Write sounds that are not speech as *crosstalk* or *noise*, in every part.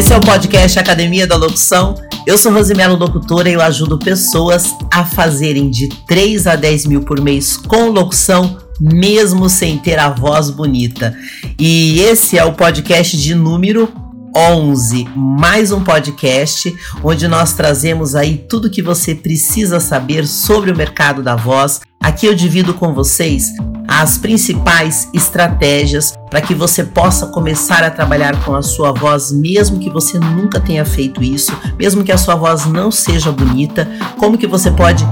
Esse é o podcast Academia da Locução. Eu sou Rosimelo Locutora e eu ajudo pessoas a fazerem de 3 a 10 mil por mês com locução, mesmo sem ter a voz bonita. E esse é o podcast de número 11, mais um podcast onde nós trazemos aí tudo que você precisa saber sobre o mercado da voz. Aqui eu divido com vocês as principais estratégias para que você possa começar a trabalhar com a sua voz, mesmo que você nunca tenha feito isso, mesmo que a sua voz não seja bonita, como que você pode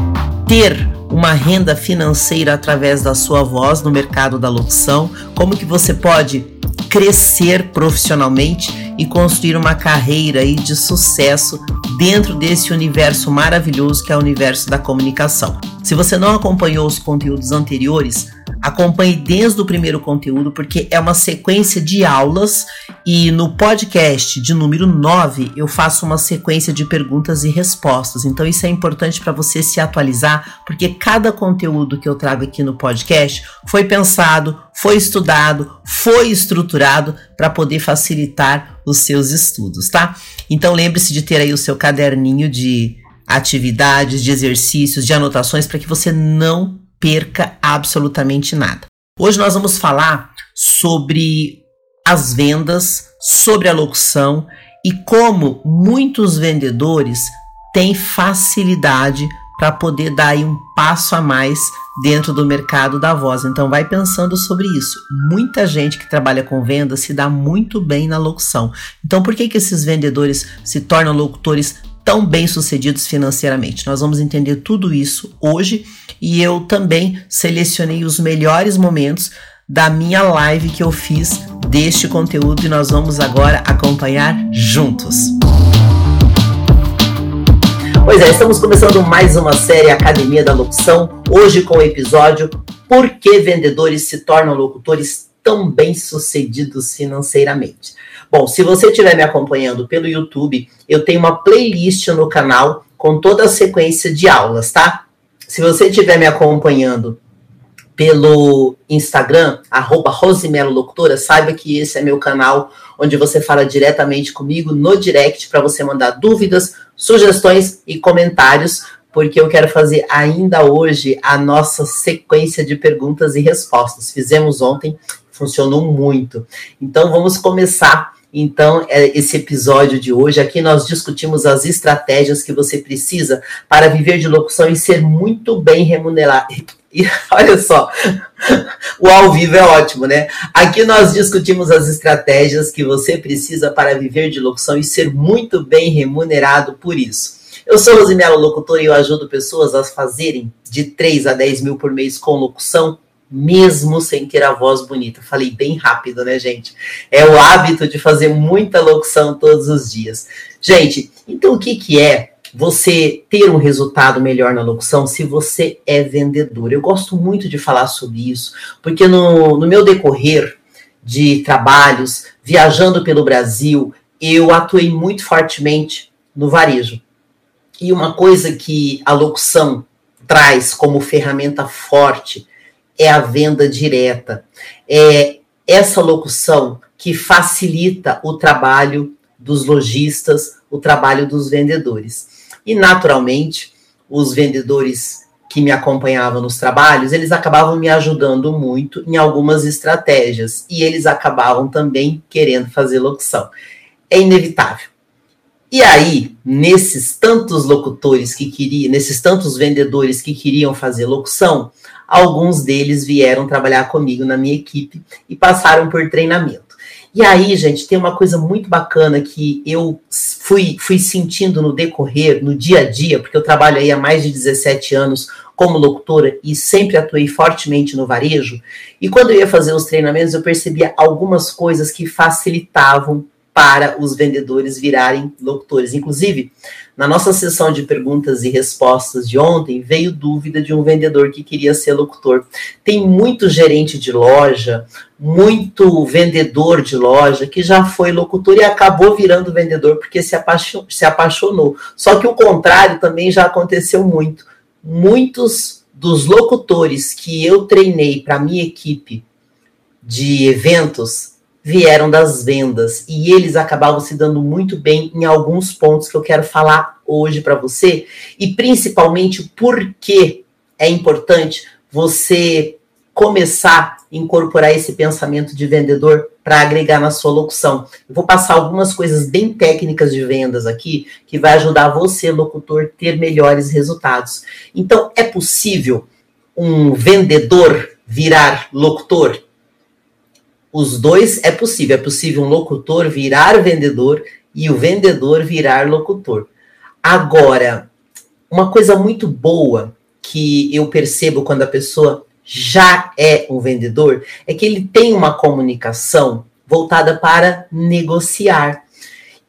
ter uma renda financeira através da sua voz no mercado da locução, como que você pode crescer profissionalmente e construir uma carreira aí de sucesso dentro desse universo maravilhoso que é o universo da comunicação. Se você não acompanhou os conteúdos anteriores, Acompanhe desde o primeiro conteúdo, porque é uma sequência de aulas e no podcast de número 9 eu faço uma sequência de perguntas e respostas. Então isso é importante para você se atualizar, porque cada conteúdo que eu trago aqui no podcast foi pensado, foi estudado, foi estruturado para poder facilitar os seus estudos, tá? Então lembre-se de ter aí o seu caderninho de atividades, de exercícios, de anotações para que você não perca absolutamente nada. Hoje nós vamos falar sobre as vendas, sobre a locução e como muitos vendedores têm facilidade para poder dar um passo a mais dentro do mercado da voz. Então vai pensando sobre isso. Muita gente que trabalha com venda se dá muito bem na locução. Então por que que esses vendedores se tornam locutores tão bem-sucedidos financeiramente. Nós vamos entender tudo isso hoje e eu também selecionei os melhores momentos da minha live que eu fiz deste conteúdo e nós vamos agora acompanhar juntos. Pois é, estamos começando mais uma série Academia da Locução, hoje com o episódio Por que vendedores se tornam locutores tão bem-sucedidos financeiramente? Bom, se você estiver me acompanhando pelo YouTube, eu tenho uma playlist no canal com toda a sequência de aulas, tá? Se você estiver me acompanhando pelo Instagram, arroba Rosimelo Locutora, saiba que esse é meu canal onde você fala diretamente comigo no direct para você mandar dúvidas, sugestões e comentários, porque eu quero fazer ainda hoje a nossa sequência de perguntas e respostas. Fizemos ontem, funcionou muito. Então vamos começar então, é esse episódio de hoje, aqui nós discutimos as estratégias que você precisa para viver de locução e ser muito bem remunerado. *laughs* E olha só, *laughs* o ao vivo é ótimo, né? Aqui nós discutimos as estratégias que você precisa para viver de locução e ser muito bem remunerado por isso. Eu sou Rosimelo Locutor e eu ajudo pessoas a fazerem de 3 a 10 mil por mês com locução mesmo sem ter a voz bonita. Falei bem rápido, né, gente? É o hábito de fazer muita locução todos os dias. Gente, então o que, que é você ter um resultado melhor na locução se você é vendedor? Eu gosto muito de falar sobre isso, porque no, no meu decorrer de trabalhos, viajando pelo Brasil, eu atuei muito fortemente no varejo. E uma coisa que a locução traz como ferramenta forte é a venda direta. É essa locução que facilita o trabalho dos lojistas, o trabalho dos vendedores. E, naturalmente, os vendedores que me acompanhavam nos trabalhos, eles acabavam me ajudando muito em algumas estratégias e eles acabavam também querendo fazer locução. É inevitável. E aí, nesses tantos locutores que queriam, nesses tantos vendedores que queriam fazer locução, alguns deles vieram trabalhar comigo na minha equipe e passaram por treinamento. E aí, gente, tem uma coisa muito bacana que eu fui, fui sentindo no decorrer, no dia a dia, porque eu trabalho aí há mais de 17 anos como locutora e sempre atuei fortemente no varejo. E quando eu ia fazer os treinamentos, eu percebia algumas coisas que facilitavam para os vendedores virarem locutores. Inclusive, na nossa sessão de perguntas e respostas de ontem, veio dúvida de um vendedor que queria ser locutor. Tem muito gerente de loja, muito vendedor de loja que já foi locutor e acabou virando vendedor porque se, apaixonou. Só que o contrário também já aconteceu muito. Muitos dos locutores que eu treinei para minha equipe de eventos vieram das vendas e eles acabavam se dando muito bem em alguns pontos que eu quero falar hoje para você e principalmente por que é importante você começar a incorporar esse pensamento de vendedor para agregar na sua locução. Eu vou passar algumas coisas bem técnicas de vendas aqui que vai ajudar você, locutor, ter melhores resultados. Então, é possível um vendedor virar locutor? Os dois é possível. É possível um locutor virar vendedor e o vendedor virar locutor. Agora, uma coisa muito boa que eu percebo quando a pessoa já é um vendedor é que ele tem uma comunicação voltada para negociar.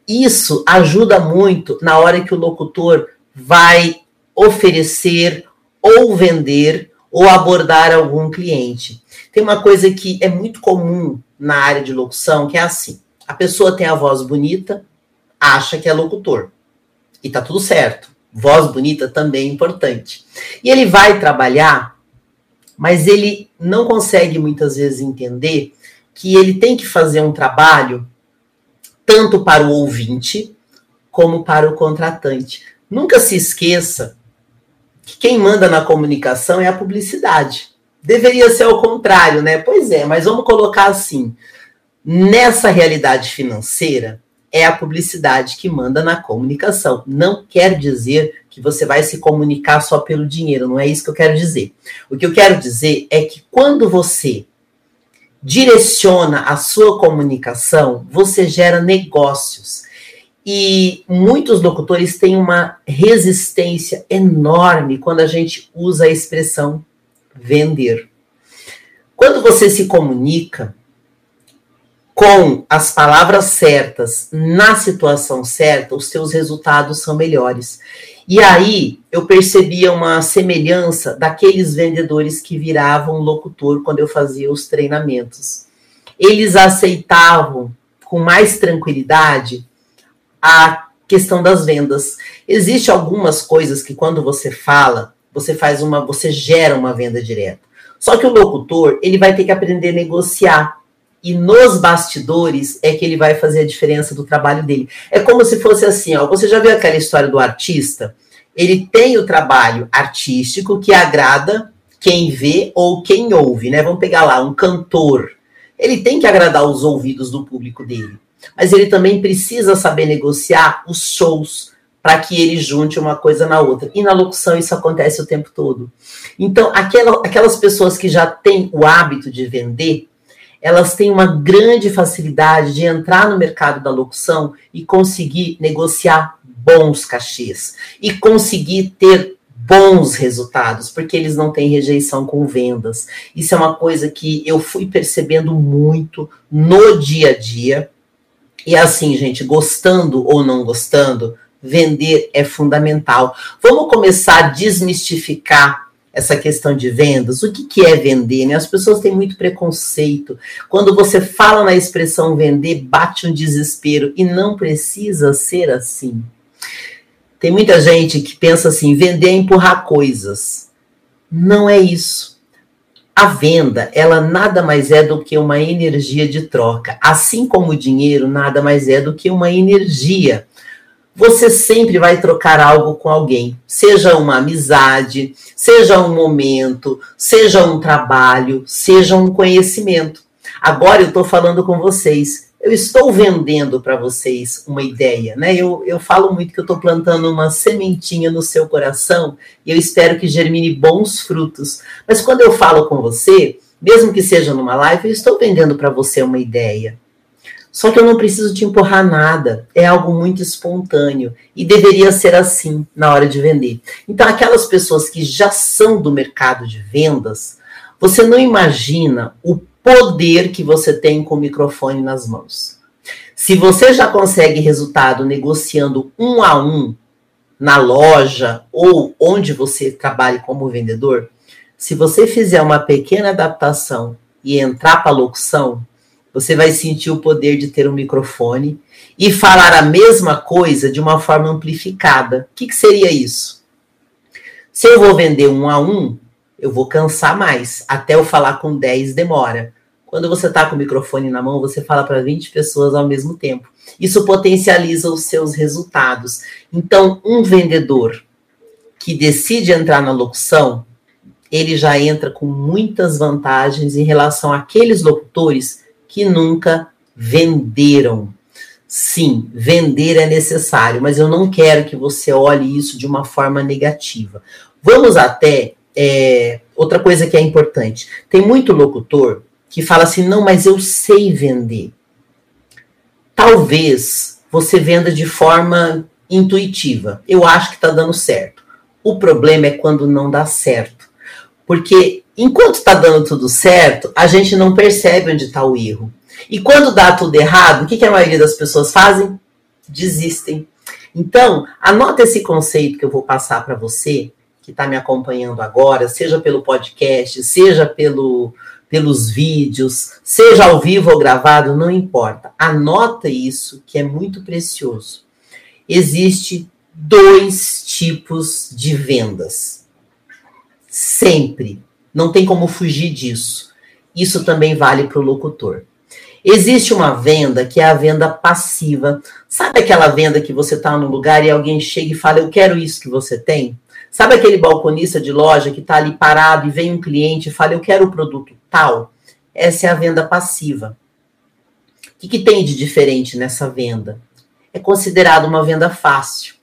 Isso ajuda muito na hora que o locutor vai oferecer ou vender ou abordar algum cliente. Tem uma coisa que é muito comum na área de locução, que é assim: a pessoa tem a voz bonita, acha que é locutor. E tá tudo certo. Voz bonita também é importante. E ele vai trabalhar, mas ele não consegue muitas vezes entender que ele tem que fazer um trabalho tanto para o ouvinte como para o contratante. Nunca se esqueça que quem manda na comunicação é a publicidade. Deveria ser ao contrário, né? Pois é, mas vamos colocar assim: nessa realidade financeira, é a publicidade que manda na comunicação. Não quer dizer que você vai se comunicar só pelo dinheiro, não é isso que eu quero dizer. O que eu quero dizer é que quando você direciona a sua comunicação, você gera negócios. E muitos locutores têm uma resistência enorme quando a gente usa a expressão vender. Quando você se comunica, com as palavras certas, na situação certa, os seus resultados são melhores. E aí eu percebia uma semelhança daqueles vendedores que viravam locutor quando eu fazia os treinamentos. Eles aceitavam com mais tranquilidade a questão das vendas. Existem algumas coisas que quando você fala, você faz uma, você gera uma venda direta. Só que o locutor, ele vai ter que aprender a negociar e nos bastidores é que ele vai fazer a diferença do trabalho dele. É como se fosse assim, ó, você já viu aquela história do artista? Ele tem o trabalho artístico que agrada quem vê ou quem ouve, né? Vamos pegar lá um cantor. Ele tem que agradar os ouvidos do público dele, mas ele também precisa saber negociar os shows para que ele junte uma coisa na outra. E na locução isso acontece o tempo todo. Então, aquela, aquelas pessoas que já têm o hábito de vender, elas têm uma grande facilidade de entrar no mercado da locução e conseguir negociar bons cachês e conseguir ter bons resultados, porque eles não têm rejeição com vendas. Isso é uma coisa que eu fui percebendo muito no dia a dia. E assim, gente, gostando ou não gostando, vender é fundamental. Vamos começar a desmistificar essa questão de vendas, o que, que é vender? Né? As pessoas têm muito preconceito. Quando você fala na expressão vender, bate um desespero e não precisa ser assim. Tem muita gente que pensa assim: vender é empurrar coisas. Não é isso. A venda, ela nada mais é do que uma energia de troca. Assim como o dinheiro nada mais é do que uma energia você sempre vai trocar algo com alguém, seja uma amizade, seja um momento, seja um trabalho, seja um conhecimento. Agora eu estou falando com vocês. Eu estou vendendo para vocês uma ideia, né? Eu, eu falo muito que eu estou plantando uma sementinha no seu coração e eu espero que germine bons frutos. Mas quando eu falo com você, mesmo que seja numa live, eu estou vendendo para você uma ideia. Só que eu não preciso te empurrar nada, é algo muito espontâneo e deveria ser assim na hora de vender. Então, aquelas pessoas que já são do mercado de vendas, você não imagina o poder que você tem com o microfone nas mãos. Se você já consegue resultado negociando um a um na loja ou onde você trabalhe como vendedor, se você fizer uma pequena adaptação e entrar para a locução, você vai sentir o poder de ter um microfone e falar a mesma coisa de uma forma amplificada. O que, que seria isso? Se eu vou vender um a um, eu vou cansar mais. Até eu falar com 10 demora. Quando você está com o microfone na mão, você fala para 20 pessoas ao mesmo tempo. Isso potencializa os seus resultados. Então, um vendedor que decide entrar na locução, ele já entra com muitas vantagens em relação àqueles locutores que nunca venderam. Sim, vender é necessário, mas eu não quero que você olhe isso de uma forma negativa. Vamos até é, outra coisa que é importante. Tem muito locutor que fala assim: não, mas eu sei vender. Talvez você venda de forma intuitiva. Eu acho que está dando certo. O problema é quando não dá certo. Porque enquanto está dando tudo certo, a gente não percebe onde está o erro. E quando dá tudo errado, o que, que a maioria das pessoas fazem? Desistem. Então, anota esse conceito que eu vou passar para você, que está me acompanhando agora, seja pelo podcast, seja pelo, pelos vídeos, seja ao vivo ou gravado, não importa. Anota isso, que é muito precioso. Existe dois tipos de vendas. Sempre. Não tem como fugir disso. Isso também vale para o locutor. Existe uma venda que é a venda passiva. Sabe aquela venda que você está num lugar e alguém chega e fala: Eu quero isso que você tem? Sabe aquele balconista de loja que está ali parado e vem um cliente e fala: Eu quero o produto tal? Essa é a venda passiva. O que, que tem de diferente nessa venda? É considerado uma venda fácil.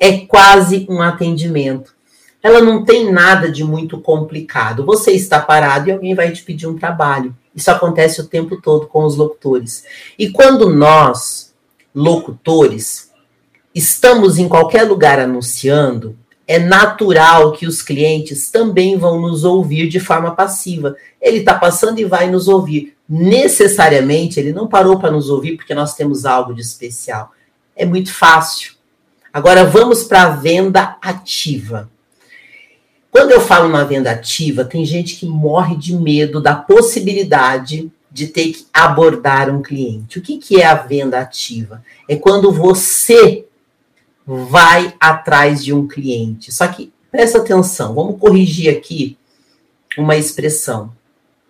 É quase um atendimento. Ela não tem nada de muito complicado. Você está parado e alguém vai te pedir um trabalho. Isso acontece o tempo todo com os locutores. E quando nós, locutores, estamos em qualquer lugar anunciando, é natural que os clientes também vão nos ouvir de forma passiva. Ele está passando e vai nos ouvir. Necessariamente, ele não parou para nos ouvir porque nós temos algo de especial. É muito fácil. Agora vamos para a venda ativa. Quando eu falo na venda ativa, tem gente que morre de medo da possibilidade de ter que abordar um cliente. O que, que é a venda ativa? É quando você vai atrás de um cliente. Só que presta atenção, vamos corrigir aqui uma expressão.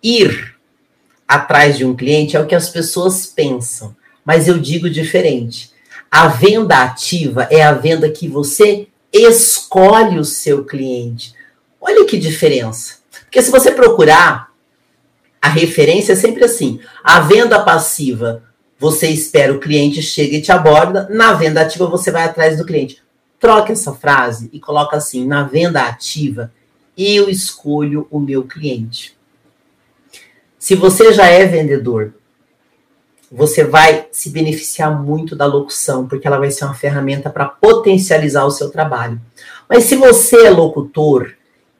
Ir atrás de um cliente é o que as pessoas pensam, mas eu digo diferente. A venda ativa é a venda que você escolhe o seu cliente. Olha que diferença. Porque se você procurar, a referência é sempre assim. A venda passiva você espera o cliente chega e te aborda. Na venda ativa, você vai atrás do cliente. Troca essa frase e coloca assim: na venda ativa, eu escolho o meu cliente. Se você já é vendedor, você vai se beneficiar muito da locução, porque ela vai ser uma ferramenta para potencializar o seu trabalho. Mas se você é locutor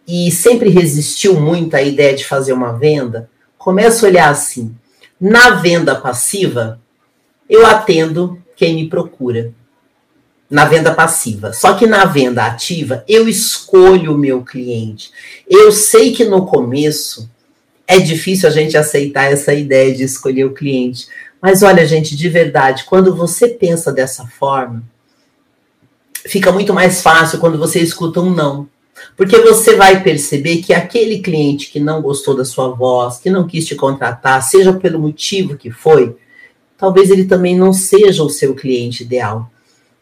e sempre resistiu muito à ideia de fazer uma venda, comece a olhar assim: na venda passiva, eu atendo quem me procura na venda passiva. Só que na venda ativa, eu escolho o meu cliente. Eu sei que no começo é difícil a gente aceitar essa ideia de escolher o cliente. Mas olha, gente, de verdade, quando você pensa dessa forma, fica muito mais fácil quando você escuta um não. Porque você vai perceber que aquele cliente que não gostou da sua voz, que não quis te contratar, seja pelo motivo que foi, talvez ele também não seja o seu cliente ideal.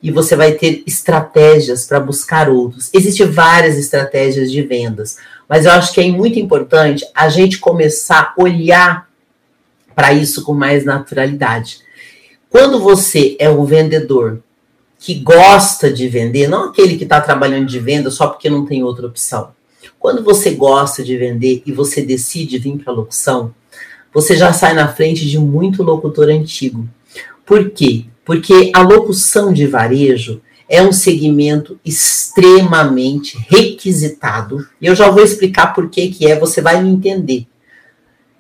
E você vai ter estratégias para buscar outros. Existem várias estratégias de vendas, mas eu acho que é muito importante a gente começar a olhar para isso com mais naturalidade. Quando você é um vendedor que gosta de vender, não aquele que está trabalhando de venda só porque não tem outra opção. Quando você gosta de vender e você decide vir para a locução, você já sai na frente de muito locutor antigo. Por quê? Porque a locução de varejo é um segmento extremamente requisitado. E eu já vou explicar por que que é, você vai me entender.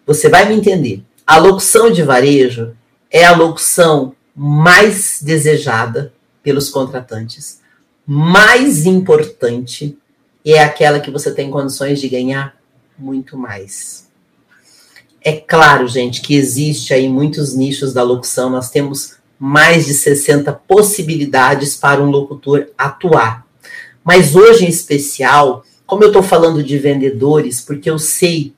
Você vai me entender. A locução de varejo é a locução mais desejada pelos contratantes, mais importante é aquela que você tem condições de ganhar muito mais. É claro, gente, que existe aí muitos nichos da locução, nós temos mais de 60 possibilidades para um locutor atuar. Mas hoje em especial, como eu estou falando de vendedores, porque eu sei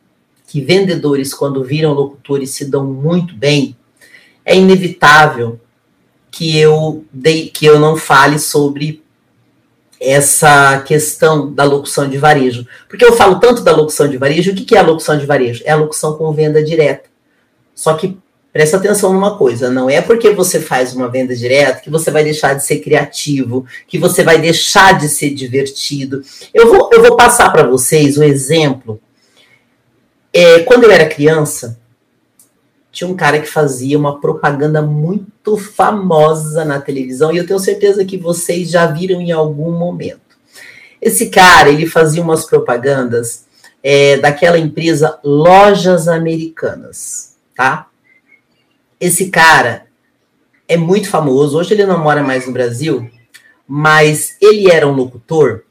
que vendedores, quando viram locutores, se dão muito bem, é inevitável que eu, dei, que eu não fale sobre essa questão da locução de varejo. Porque eu falo tanto da locução de varejo, o que é a locução de varejo? É a locução com venda direta. Só que presta atenção numa coisa, não é porque você faz uma venda direta que você vai deixar de ser criativo, que você vai deixar de ser divertido. Eu vou, eu vou passar para vocês o exemplo. É, quando eu era criança, tinha um cara que fazia uma propaganda muito famosa na televisão e eu tenho certeza que vocês já viram em algum momento. Esse cara, ele fazia umas propagandas é, daquela empresa Lojas Americanas, tá? Esse cara é muito famoso, hoje ele não mora mais no Brasil, mas ele era um locutor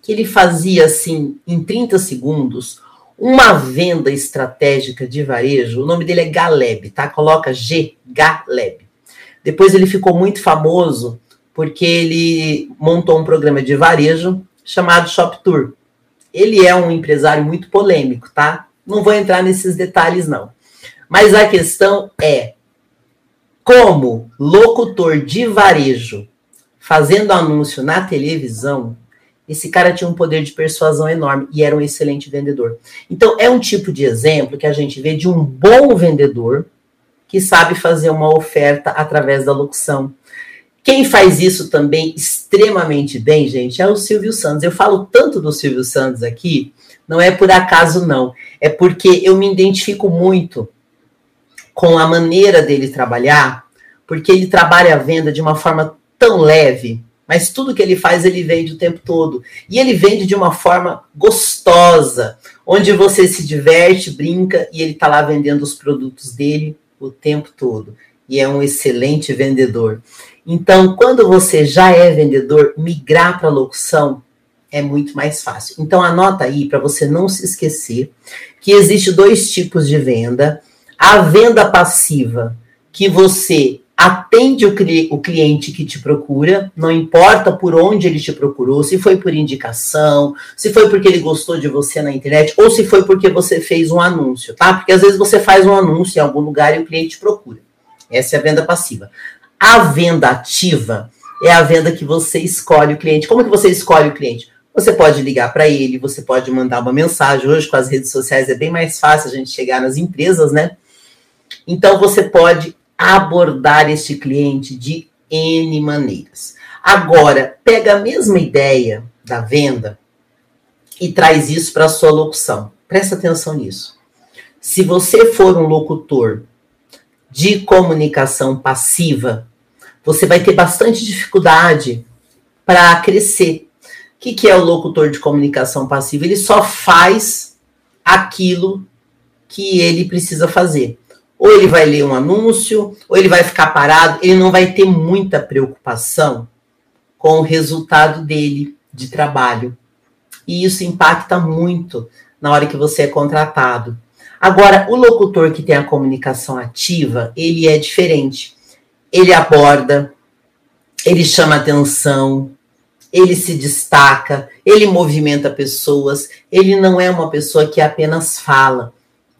que ele fazia assim, em 30 segundos, uma venda estratégica de varejo, o nome dele é Galeb, tá? Coloca G, Galeb. Depois ele ficou muito famoso porque ele montou um programa de varejo chamado Shop Tour. Ele é um empresário muito polêmico, tá? Não vou entrar nesses detalhes, não. Mas a questão é como locutor de varejo fazendo anúncio na televisão, esse cara tinha um poder de persuasão enorme e era um excelente vendedor. Então, é um tipo de exemplo que a gente vê de um bom vendedor que sabe fazer uma oferta através da locução. Quem faz isso também extremamente bem, gente, é o Silvio Santos. Eu falo tanto do Silvio Santos aqui, não é por acaso, não. É porque eu me identifico muito com a maneira dele trabalhar, porque ele trabalha a venda de uma forma tão leve, mas tudo que ele faz, ele vende o tempo todo. E ele vende de uma forma gostosa, onde você se diverte, brinca e ele está lá vendendo os produtos dele o tempo todo. E é um excelente vendedor. Então, quando você já é vendedor, migrar para locução é muito mais fácil. Então, anota aí para você não se esquecer que existe dois tipos de venda. A venda passiva, que você atende o, cli o cliente que te procura, não importa por onde ele te procurou, se foi por indicação, se foi porque ele gostou de você na internet, ou se foi porque você fez um anúncio, tá? Porque às vezes você faz um anúncio em algum lugar e o cliente te procura. Essa é a venda passiva. A venda ativa é a venda que você escolhe o cliente. Como que você escolhe o cliente? Você pode ligar para ele, você pode mandar uma mensagem. Hoje, com as redes sociais, é bem mais fácil a gente chegar nas empresas, né? Então, você pode abordar este cliente de N maneiras. Agora, pega a mesma ideia da venda e traz isso para a sua locução. Presta atenção nisso. Se você for um locutor de comunicação passiva, você vai ter bastante dificuldade para crescer. O que, que é o locutor de comunicação passiva? Ele só faz aquilo que ele precisa fazer ou ele vai ler um anúncio, ou ele vai ficar parado, ele não vai ter muita preocupação com o resultado dele de trabalho. E isso impacta muito na hora que você é contratado. Agora, o locutor que tem a comunicação ativa, ele é diferente. Ele aborda, ele chama atenção, ele se destaca, ele movimenta pessoas, ele não é uma pessoa que apenas fala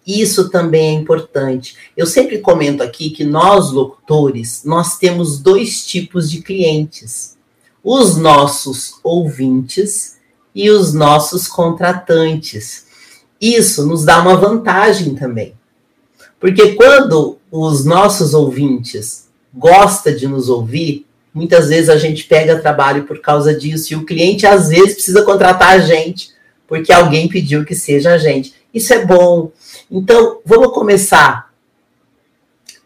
isso também é importante. Eu sempre comento aqui que nós, locutores, nós temos dois tipos de clientes. Os nossos ouvintes e os nossos contratantes. Isso nos dá uma vantagem também. Porque quando os nossos ouvintes gostam de nos ouvir, muitas vezes a gente pega trabalho por causa disso e o cliente às vezes precisa contratar a gente porque alguém pediu que seja a gente. Isso é bom. Então, vamos começar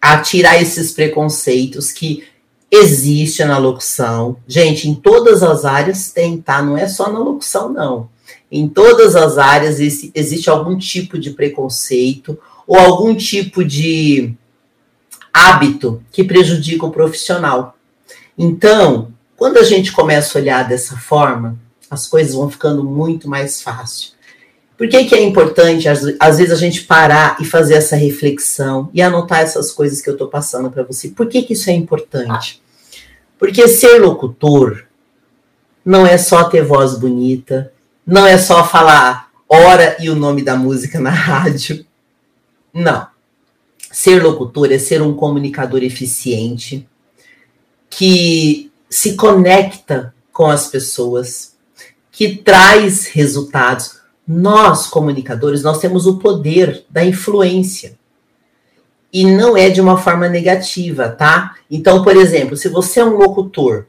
a tirar esses preconceitos que existem na locução. Gente, em todas as áreas tem, tá? Não é só na locução, não. Em todas as áreas existe algum tipo de preconceito ou algum tipo de hábito que prejudica o profissional. Então, quando a gente começa a olhar dessa forma, as coisas vão ficando muito mais fácil. Por que, que é importante, às, às, vezes, a gente parar e fazer essa reflexão e anotar essas coisas que eu estou passando para você? Por que, que isso é importante? Porque ser locutor não é só ter voz bonita, não é só falar hora e o nome da música na *laughs* rádio. Não. Ser locutor é ser um comunicador eficiente que se conecta com as pessoas, que traz resultados. Nós, comunicadores, nós temos o poder da influência. E não é de uma forma negativa, tá? Então, por exemplo, se você é um locutor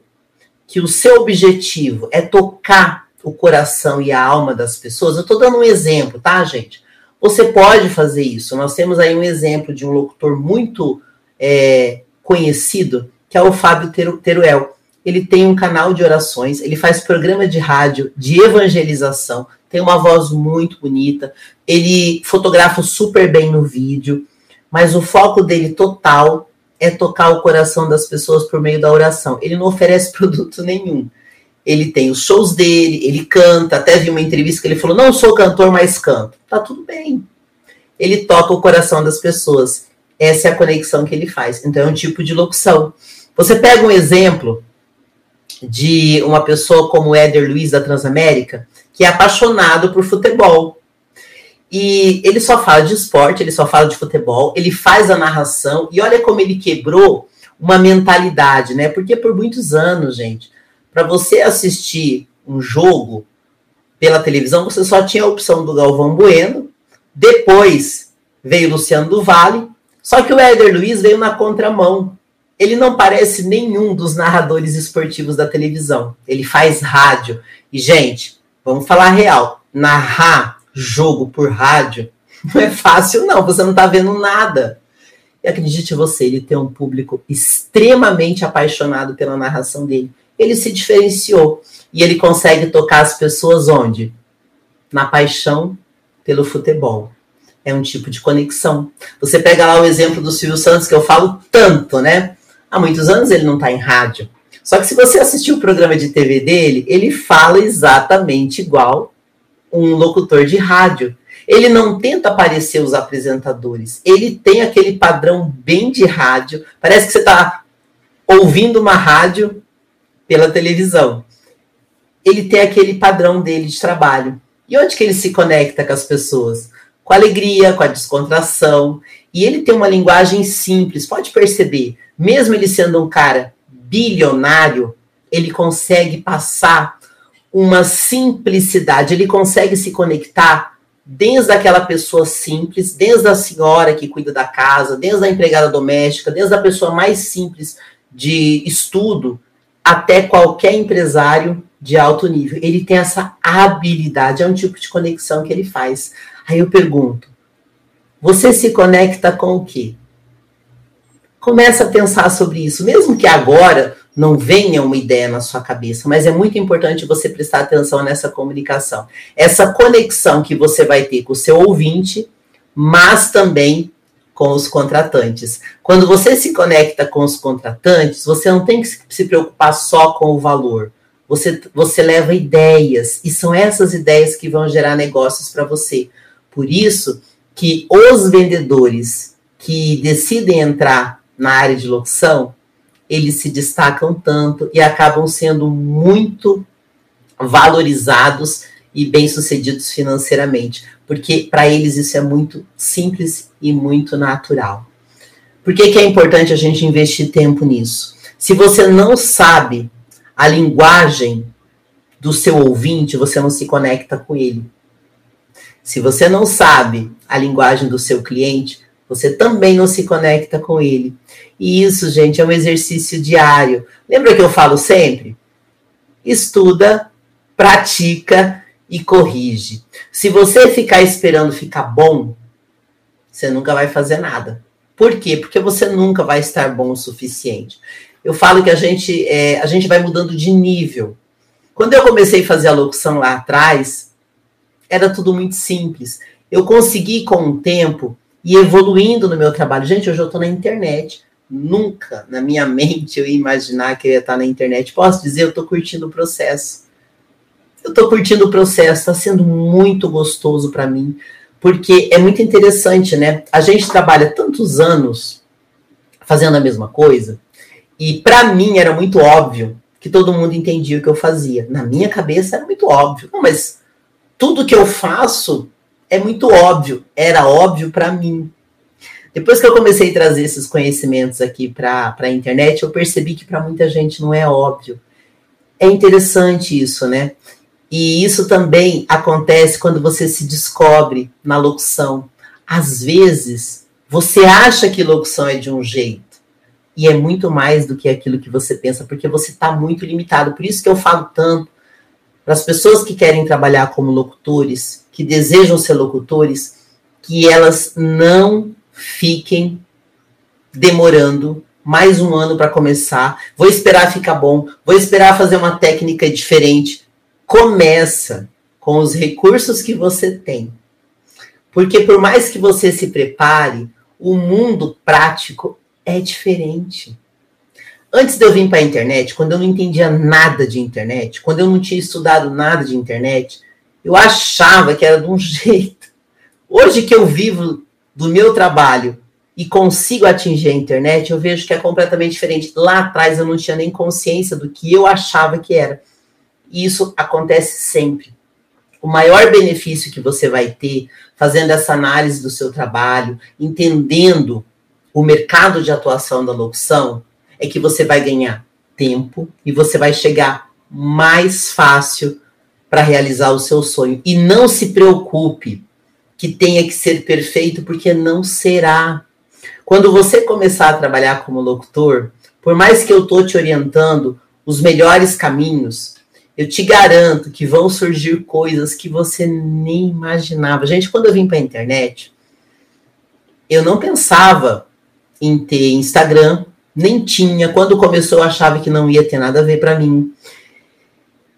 que o seu objetivo é tocar o coração e a alma das pessoas, eu estou dando um exemplo, tá, gente? Você pode fazer isso. Nós temos aí um exemplo de um locutor muito é, conhecido, que é o Fábio Teruel. Ele tem um canal de orações, ele faz programa de rádio de evangelização, tem uma voz muito bonita, ele fotografa super bem no vídeo, mas o foco dele total é tocar o coração das pessoas por meio da oração. Ele não oferece *laughs* produto nenhum ele tem os shows dele, ele canta, até vi uma entrevista que ele falou: não sou cantor, mas canto. Tá tudo bem. Ele toca o coração das pessoas. Essa é a conexão que ele faz. Então é um tipo de locução. Você pega um exemplo de uma pessoa como o Éder Luiz da Transamérica, que é apaixonado por futebol. E ele só fala de esporte, ele só fala de futebol, ele faz a narração, e olha como ele quebrou uma mentalidade, né? Porque por muitos anos, gente, para você assistir um jogo pela televisão, você só tinha a opção do Galvão Bueno, depois veio Luciano do Vale, só que o Éder Luiz veio na contramão. Ele não parece nenhum dos narradores esportivos da televisão. Ele faz rádio. E, gente, vamos falar real. Narrar jogo por rádio *laughs* não é fácil, não. Você não está vendo nada. E acredite você, ele tem um público extremamente apaixonado pela narração dele ele se diferenciou. E ele consegue tocar as pessoas onde? Na paixão pelo futebol. É um tipo de conexão. Você pega lá o exemplo do Silvio Santos, que eu falo tanto, né? Há muitos anos ele não está em rádio. Só que se você assistir o programa de TV dele, ele fala exatamente igual um locutor de rádio. Ele não tenta aparecer os apresentadores. Ele tem aquele padrão bem de rádio. Parece que você está ouvindo uma rádio pela televisão. Ele tem aquele padrão dele de trabalho. E onde que ele se conecta com as pessoas? Com alegria, com a descontração. E ele tem uma linguagem simples, pode perceber. Mesmo ele sendo um cara bilionário, ele consegue passar uma simplicidade, ele consegue se conectar desde aquela pessoa simples, desde a senhora que cuida da casa, desde a empregada doméstica, desde a pessoa mais simples de estudo, até qualquer empresário de alto nível. Ele tem essa habilidade, é um tipo de conexão que ele faz. Aí eu pergunto: você se conecta com o quê? Começa a pensar sobre isso, mesmo que agora não venha uma ideia na sua cabeça, mas é muito importante você prestar atenção nessa comunicação. Essa conexão que você vai ter com o seu ouvinte, mas também com os contratantes. Quando você se conecta com os contratantes, você não tem que se preocupar só com o valor. Você, você leva ideias, e são essas ideias que vão gerar negócios para você. Por isso que os vendedores que decidem entrar na área de locução, eles se destacam tanto e acabam sendo muito valorizados e bem-sucedidos financeiramente, porque para eles isso é muito simples e muito natural. Por que, que é importante a gente investir tempo nisso? Se você não sabe a linguagem do seu ouvinte, você não se conecta com ele. Se você não sabe a linguagem do seu cliente, você também não se conecta com ele. E isso, gente, é um exercício diário. Lembra que eu falo sempre? Estuda, pratica e corrige. Se você ficar esperando ficar bom, você nunca vai fazer nada. Por quê? Porque você nunca vai estar bom o suficiente. Eu falo que a gente, é, a gente vai mudando de nível. Quando eu comecei a fazer a locução lá atrás, era tudo muito simples. Eu consegui, com o tempo, e evoluindo no meu trabalho. Gente, hoje eu estou na internet. Nunca na minha mente eu ia imaginar que eu ia estar na internet. Posso dizer, eu estou curtindo o processo eu estou curtindo o processo, está sendo muito gostoso para mim, porque é muito interessante, né? A gente trabalha tantos anos fazendo a mesma coisa, e para mim era muito óbvio que todo mundo entendia o que eu fazia. Na minha cabeça era muito óbvio. Não, mas tudo que eu faço é muito óbvio, era óbvio para mim. Depois que eu comecei a trazer esses conhecimentos aqui para a internet, eu percebi que para muita gente não é óbvio. É interessante isso, né? E isso também acontece quando você se descobre na locução. Às vezes, você acha que locução é de um jeito, e é muito mais do que aquilo que você pensa, porque você está muito limitado. Por isso que eu falo tanto para as pessoas que querem trabalhar como locutores, que desejam ser locutores, que elas não fiquem demorando mais um ano para começar. Vou esperar ficar bom, vou esperar fazer uma técnica diferente. Começa com os recursos que você tem. Porque por mais que você se prepare, o mundo prático é diferente. Antes de eu vir para a internet, quando eu não entendia nada de internet, quando eu não tinha estudado nada de internet, eu achava que era de um *laughs* jeito. Hoje que eu vivo do meu trabalho e consigo atingir a internet, eu vejo que é completamente diferente. Lá atrás eu não tinha nem consciência do que eu achava que era. E isso acontece sempre. O maior benefício que você vai ter fazendo essa análise do seu trabalho, entendendo o mercado de atuação da locução, é que você vai ganhar tempo e você vai chegar mais fácil para realizar o seu sonho. E não se preocupe que tenha que ser perfeito, porque não será. Quando você começar a trabalhar como locutor, por mais que eu estou te orientando os melhores caminhos, eu te garanto que vão surgir coisas que você nem imaginava. Gente, quando eu vim para a internet, eu não pensava em ter Instagram, nem tinha. Quando começou, eu achava que não ia ter nada a ver para mim.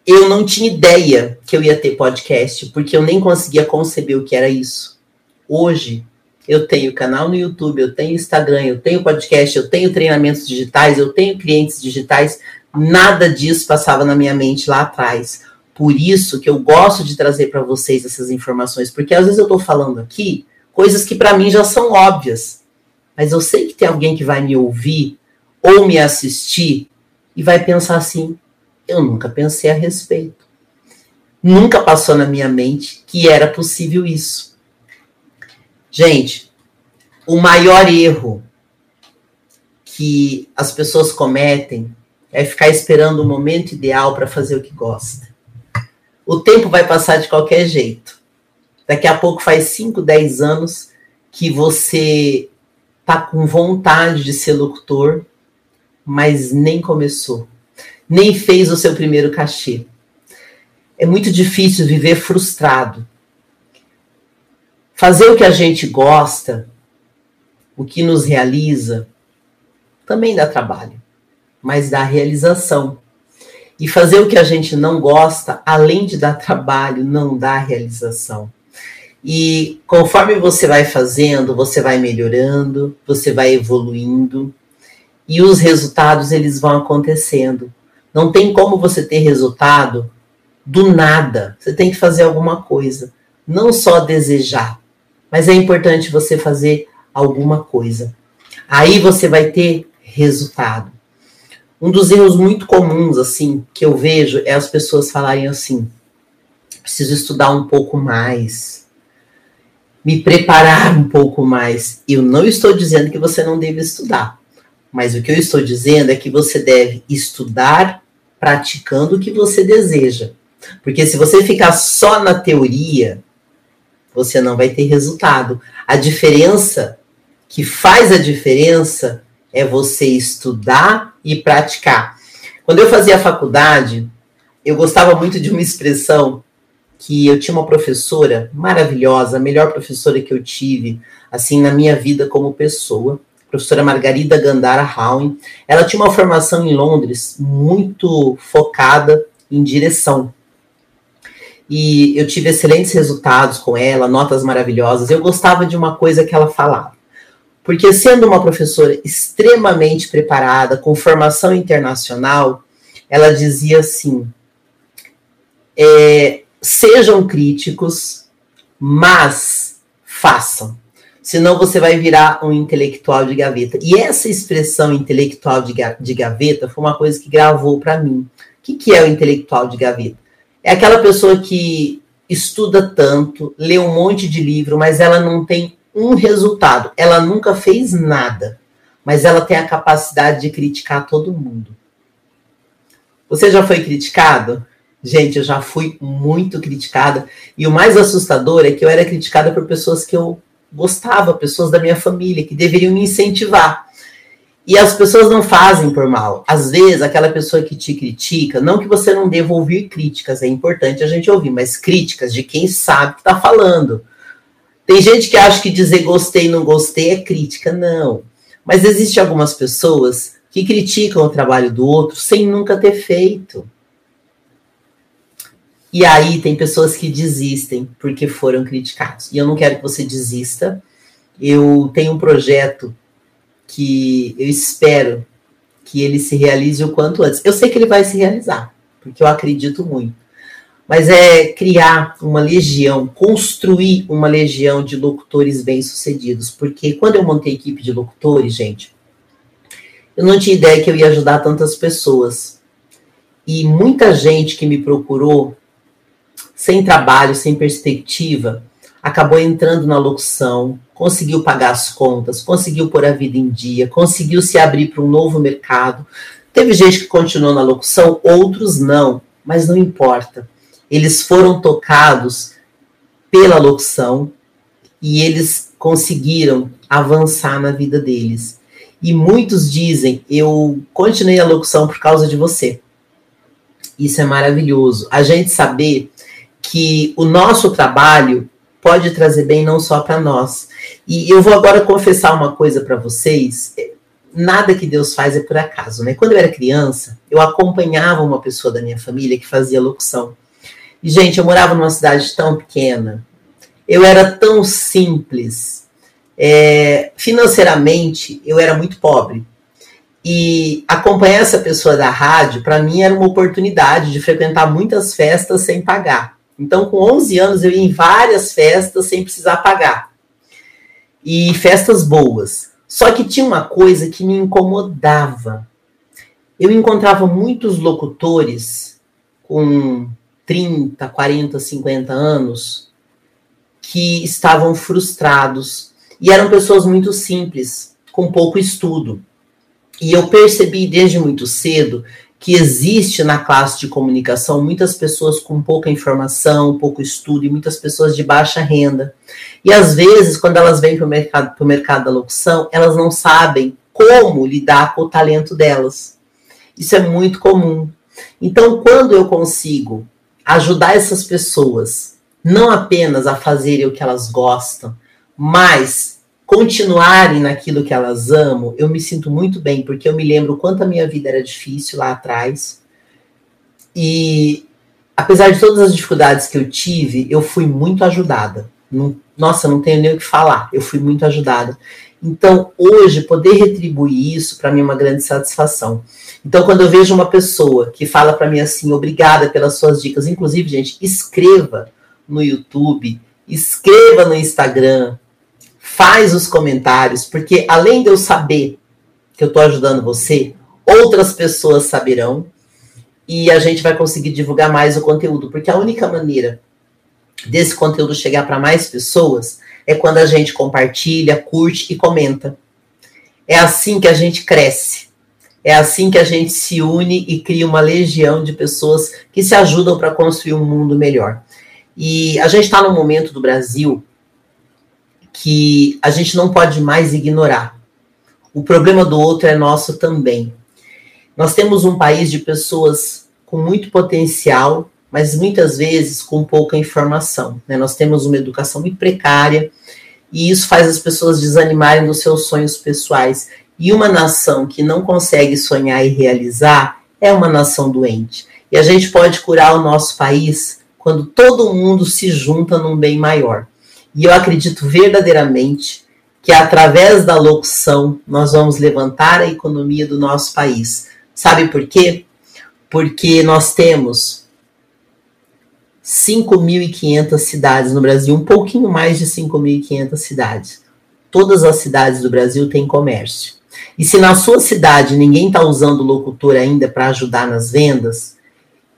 Eu não tinha ideia que eu ia ter podcast, porque eu nem conseguia conceber o que era isso. Hoje, eu tenho canal no YouTube, eu tenho Instagram, eu tenho podcast, eu tenho treinamentos digitais, eu tenho clientes digitais. Nada disso passava na minha mente lá atrás. Por isso que eu gosto de trazer para vocês essas informações, porque às vezes eu estou falando aqui coisas que para mim já são óbvias mas eu sei que tem alguém que vai me ouvir ou me assistir e vai pensar assim: eu nunca pensei a respeito. Nunca passou na minha mente que era possível isso. Gente, o maior erro que as pessoas cometem é ficar esperando o momento ideal para fazer o que gosta. O tempo vai passar de qualquer jeito. Daqui a pouco faz 5, 10 anos que você tá com vontade de ser locutor, mas nem começou, nem fez o seu primeiro cachê. É muito difícil viver frustrado. Fazer o que a gente gosta, o que nos realiza, também dá trabalho, mas dá realização. E fazer o que a gente não gosta, além de dar trabalho, não dá realização. E conforme você vai fazendo, você vai melhorando, você vai evoluindo e os resultados eles vão acontecendo. Não tem como você ter resultado do nada. Você tem que fazer alguma coisa, não só desejar, mas é importante você fazer alguma coisa. Aí você vai ter resultado. Um dos erros muito comuns assim que eu vejo é as pessoas falarem assim: preciso estudar um pouco mais me preparar um pouco mais. Eu não estou dizendo que você não deve estudar, mas o que eu estou dizendo é que você deve estudar praticando o que você deseja. Porque se você ficar só na teoria, você não vai ter resultado. A diferença que faz a diferença é você estudar e praticar. Quando eu fazia faculdade, eu gostava muito de uma expressão que eu tinha uma professora maravilhosa, a melhor professora que eu tive, assim, na minha vida como pessoa, professora Margarida Gandara Howen. Ela tinha uma formação em Londres muito focada em direção. E eu tive excelentes resultados com ela, notas maravilhosas. Eu gostava de uma coisa que ela falava. Porque sendo uma professora extremamente preparada, com formação internacional, ela dizia assim: é, sejam críticos, mas façam. Senão você vai virar um intelectual de gaveta. E essa expressão intelectual de, de gaveta foi uma coisa que gravou para mim. O que, que é o intelectual de gaveta? É aquela pessoa que estuda tanto, lê um monte de livro, mas ela não tem um resultado. Ela nunca fez nada, mas ela tem a capacidade de criticar todo mundo. Você já foi criticado? Gente, eu já fui muito criticada. E o mais assustador é que eu era criticada por pessoas que eu gostava, pessoas da minha família, que deveriam me incentivar. E as pessoas não fazem por mal. Às vezes, aquela pessoa que te critica, não que você não deva ouvir críticas, é importante a gente ouvir, mas críticas de quem sabe que está falando. Tem gente que acha que dizer gostei não gostei é crítica. Não. Mas existem algumas pessoas que criticam o trabalho do outro sem nunca ter feito. E aí tem pessoas que desistem porque foram criticados. E eu não quero que você desista. Eu tenho um projeto que eu espero que ele se realize o quanto antes. Eu sei que ele vai se realizar, porque eu acredito muito. Mas é criar uma legião, construir uma legião de locutores bem-sucedidos. Porque quando eu montei a equipe de locutores, gente, eu não tinha ideia que eu ia ajudar tantas pessoas. E muita gente que me procurou, sem trabalho, sem perspectiva, acabou entrando na locução, conseguiu pagar as contas, conseguiu pôr a vida em dia, conseguiu se abrir para um novo mercado. Teve gente que continuou na locução, outros não, mas não importa. Eles foram tocados pela locução e eles conseguiram avançar na vida deles. E muitos dizem: Eu continuei a locução por causa de você. Isso é maravilhoso. A gente saber que o nosso trabalho pode trazer bem não só para nós. E eu vou agora confessar uma coisa para vocês. Nada que Deus faz é por acaso, né? Quando eu era criança, eu acompanhava uma pessoa da minha família que fazia locução. E, gente, eu morava numa cidade tão pequena, eu era tão simples. É, financeiramente, eu era muito pobre. E acompanhar essa pessoa da rádio, para mim, era uma oportunidade de frequentar muitas festas sem pagar. Então, com 11 anos, eu ia em várias festas sem precisar pagar. E festas boas. Só que tinha uma coisa que me incomodava. Eu encontrava muitos locutores com 30, 40, 50 anos que estavam frustrados e eram pessoas muito simples, com pouco estudo. E eu percebi desde muito cedo que existe na classe de comunicação muitas pessoas com pouca informação, pouco estudo e muitas pessoas de baixa renda. E às vezes, quando elas vêm para o mercado, mercado da locução, elas não sabem como lidar com o talento delas. Isso é muito comum. Então, quando eu consigo ajudar essas pessoas não apenas a fazerem o que elas gostam, mas continuarem naquilo que elas amam, eu me sinto muito bem, porque eu me lembro o quanto a minha vida era difícil lá atrás. E apesar de todas as dificuldades que eu tive, eu fui muito ajudada. Nossa, não tenho nem o que falar, eu fui muito ajudada. Então, hoje, poder retribuir isso, para mim, é uma grande satisfação. Então, quando eu vejo uma pessoa que fala para mim assim, obrigada pelas suas dicas, inclusive, gente, escreva no YouTube, escreva no Instagram, faz os comentários, porque além de eu saber que eu estou ajudando você, outras pessoas saberão e a gente vai conseguir divulgar mais o conteúdo, porque a única maneira desse conteúdo chegar para mais pessoas é quando a gente compartilha, curte e comenta. É assim que a gente cresce. É assim que a gente se une e cria uma legião de pessoas que se ajudam para construir um mundo melhor. E a gente está num momento do Brasil que a gente não pode mais ignorar. O problema do outro é nosso também. Nós temos um país de pessoas com muito potencial, mas muitas vezes com pouca informação. Né? Nós temos uma educação muito precária e isso faz as pessoas desanimarem dos seus sonhos pessoais. E uma nação que não consegue sonhar e realizar é uma nação doente. E a gente pode curar o nosso país quando todo mundo se junta num bem maior. E eu acredito verdadeiramente que através da locução nós vamos levantar a economia do nosso país. Sabe por quê? Porque nós temos 5.500 cidades no Brasil, um pouquinho mais de 5.500 cidades. Todas as cidades do Brasil têm comércio. E se na sua cidade ninguém está usando o locutor ainda para ajudar nas vendas,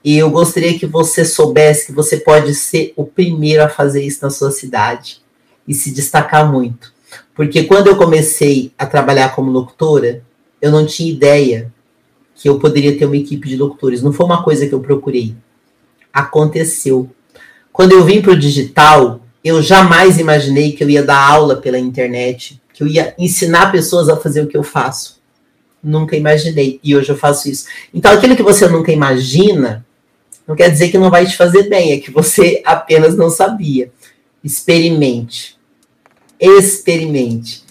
E eu gostaria que você soubesse que você pode ser o primeiro a fazer isso na sua cidade e se destacar muito. Porque quando eu comecei a trabalhar como locutora, eu não tinha ideia que eu poderia ter uma equipe de locutores. Não foi uma coisa que eu procurei. Aconteceu. Quando eu vim para o digital, eu jamais imaginei que eu ia dar aula pela internet, que eu ia ensinar pessoas a fazer o que eu faço. Nunca imaginei. E hoje eu faço isso. Então, aquilo que você nunca imagina, não quer dizer que não vai te fazer bem, é que você *laughs* apenas não sabia. Experimente. Experimente.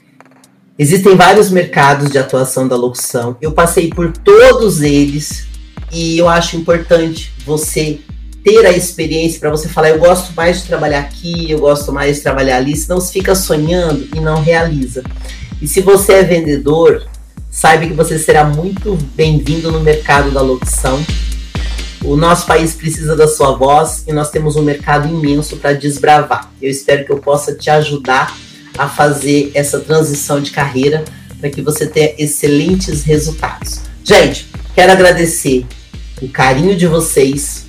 Existem vários mercados de atuação da locução. Eu passei por todos eles e eu acho importante você ter a experiência para você falar, eu gosto mais de trabalhar aqui, eu gosto mais de trabalhar ali, senão você fica sonhando e não realiza. E se você é vendedor, saiba que você será muito bem-vindo no mercado da locução. O nosso país precisa da sua voz e nós temos um mercado imenso para desbravar. Eu espero que eu possa te ajudar a fazer essa transição de carreira para que você tenha excelentes resultados. Gente, quero agradecer o carinho de vocês,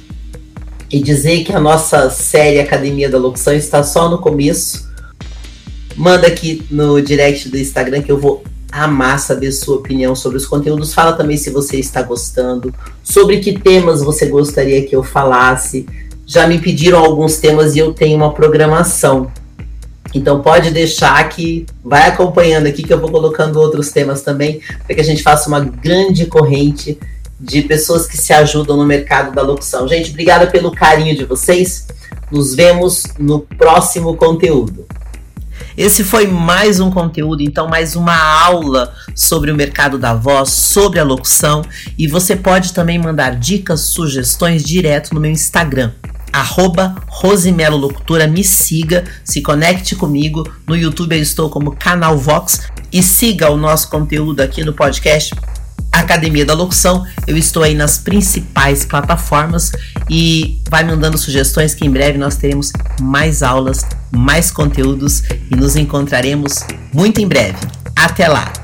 e dizer que a nossa série Academia da Locução está só no começo. Manda aqui no direct do Instagram que eu vou amar saber sua opinião sobre os conteúdos. Fala também se você está gostando, sobre que temas você gostaria que eu falasse. Já me pediram alguns temas e eu tenho uma programação. Então pode deixar que vai acompanhando aqui que eu vou colocando outros temas também, para que a gente faça uma grande corrente de pessoas que se ajudam no mercado da locução. Gente, obrigada pelo carinho de vocês. Nos vemos no próximo conteúdo. Esse foi mais um conteúdo, então mais uma aula sobre o mercado da voz, sobre a locução, e você pode também mandar dicas, sugestões direto no meu Instagram, arroba Rosimelo Locutora, me siga, se conecte comigo, no YouTube eu estou como Canal Vox, e siga o nosso conteúdo aqui no podcast Academia da Locução. Eu estou aí nas principais plataformas e vai mandando sugestões que em breve nós teremos mais aulas, mais conteúdos e nos encontraremos muito em breve. Até lá!